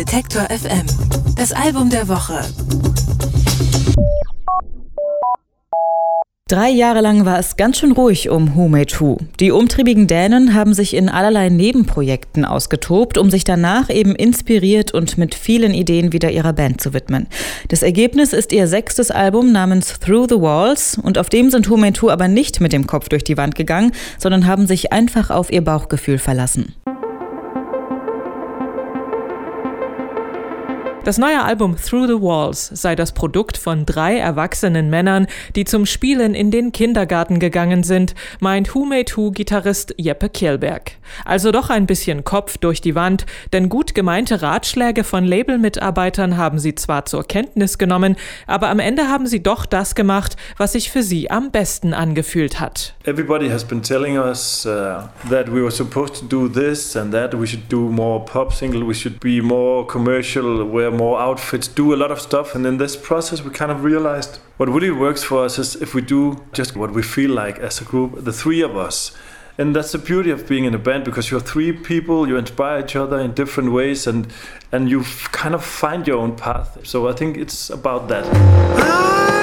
Detektor FM. Das Album der Woche. Drei Jahre lang war es ganz schön ruhig um Who Made Who. Die umtriebigen Dänen haben sich in allerlei Nebenprojekten ausgetobt, um sich danach eben inspiriert und mit vielen Ideen wieder ihrer Band zu widmen. Das Ergebnis ist ihr sechstes Album namens Through the Walls und auf dem sind Who Made Who aber nicht mit dem Kopf durch die Wand gegangen, sondern haben sich einfach auf ihr Bauchgefühl verlassen. Das neue Album Through the Walls sei das Produkt von drei erwachsenen Männern, die zum Spielen in den Kindergarten gegangen sind, meint Who Made Who Gitarrist Jeppe Kielberg. Also doch ein bisschen Kopf durch die Wand, denn gut gemeinte Ratschläge von Labelmitarbeitern haben sie zwar zur Kenntnis genommen, aber am Ende haben sie doch das gemacht, was sich für sie am besten angefühlt hat. Everybody has been telling us uh, that we were supposed to do this and that we should do more pop single, we should be more commercial, wear more outfits, do a lot of stuff. And in this process, we kind of realized what really works for us is if we do just what we feel like as a group, the three of us. And that's the beauty of being in a band because you're three people, you inspire each other in different ways, and and you kind of find your own path. So I think it's about that.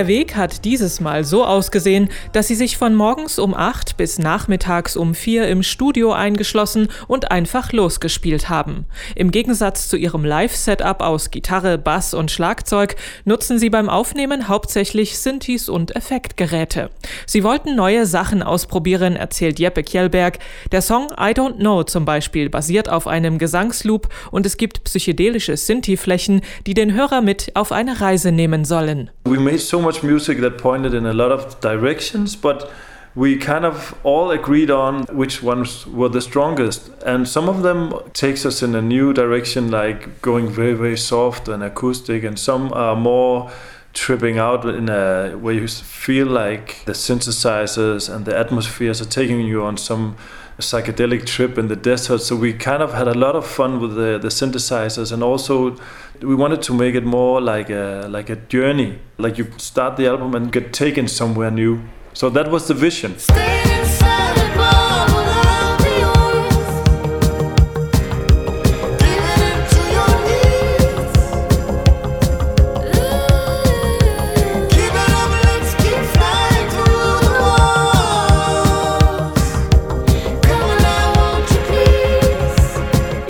Der Weg hat dieses Mal so ausgesehen, dass sie sich von morgens um 8 bis nachmittags um 4 im Studio eingeschlossen und einfach losgespielt haben. Im Gegensatz zu ihrem Live-Setup aus Gitarre, Bass und Schlagzeug nutzen sie beim Aufnehmen hauptsächlich Synthes und Effektgeräte. Sie wollten neue Sachen ausprobieren, erzählt Jeppe Kjellberg. Der Song I Don't Know zum Beispiel basiert auf einem Gesangsloop und es gibt psychedelische Synthi-Flächen, die den Hörer mit auf eine Reise nehmen sollen. We made so much music that pointed in a lot of directions, but we kind of all agreed on which ones were the strongest. And some of them takes us in a new direction like going very very soft and acoustic and some are more tripping out in a where you feel like the synthesizers and the atmospheres are taking you on some psychedelic trip in the desert. So we kind of had a lot of fun with the, the synthesizers, and also we wanted to make it more like a like a journey. Like you start the album and get taken somewhere new. So that was the vision. Stay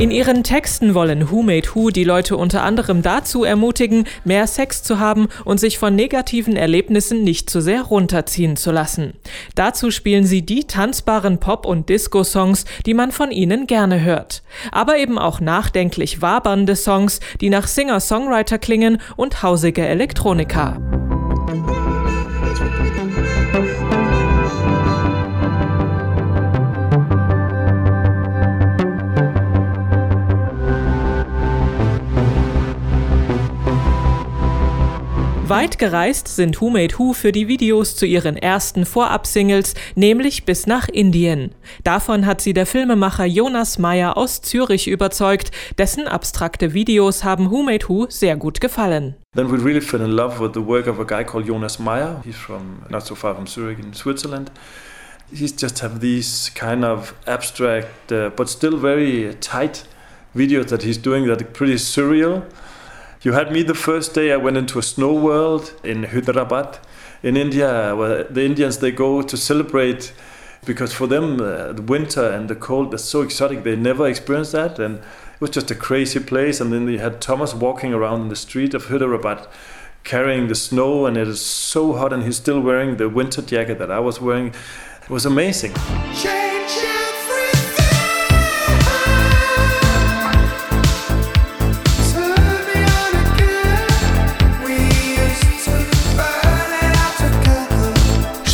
In ihren Texten wollen Who Made Who die Leute unter anderem dazu ermutigen, mehr Sex zu haben und sich von negativen Erlebnissen nicht zu sehr runterziehen zu lassen. Dazu spielen sie die tanzbaren Pop- und Disco-Songs, die man von ihnen gerne hört. Aber eben auch nachdenklich wabernde Songs, die nach Singer-Songwriter klingen und hausige Elektronika. Weit gereist sind Who Made Who für die Videos zu ihren ersten Vorab-Singles, nämlich bis nach Indien. Davon hat sie der Filmemacher Jonas Meyer aus Zürich überzeugt, dessen abstrakte Videos haben Who Made Who sehr gut gefallen. Then we really fell in love with the work of a guy called Jonas Meyer. He's from not so far from Zurich in Switzerland. He's just have these kind of abstract uh, but still very tight videos that he's doing that are pretty surreal. You had me the first day I went into a snow world in Hyderabad in India, where the Indians they go to celebrate because for them uh, the winter and the cold is so exotic. They never experienced that, and it was just a crazy place. And then you had Thomas walking around in the street of Hyderabad carrying the snow, and it is so hot, and he's still wearing the winter jacket that I was wearing. It was amazing.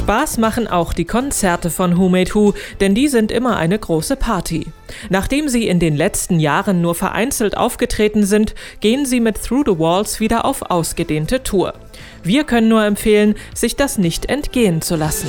Spaß machen auch die Konzerte von Who Made Who, denn die sind immer eine große Party. Nachdem sie in den letzten Jahren nur vereinzelt aufgetreten sind, gehen sie mit Through the Walls wieder auf ausgedehnte Tour. Wir können nur empfehlen, sich das nicht entgehen zu lassen.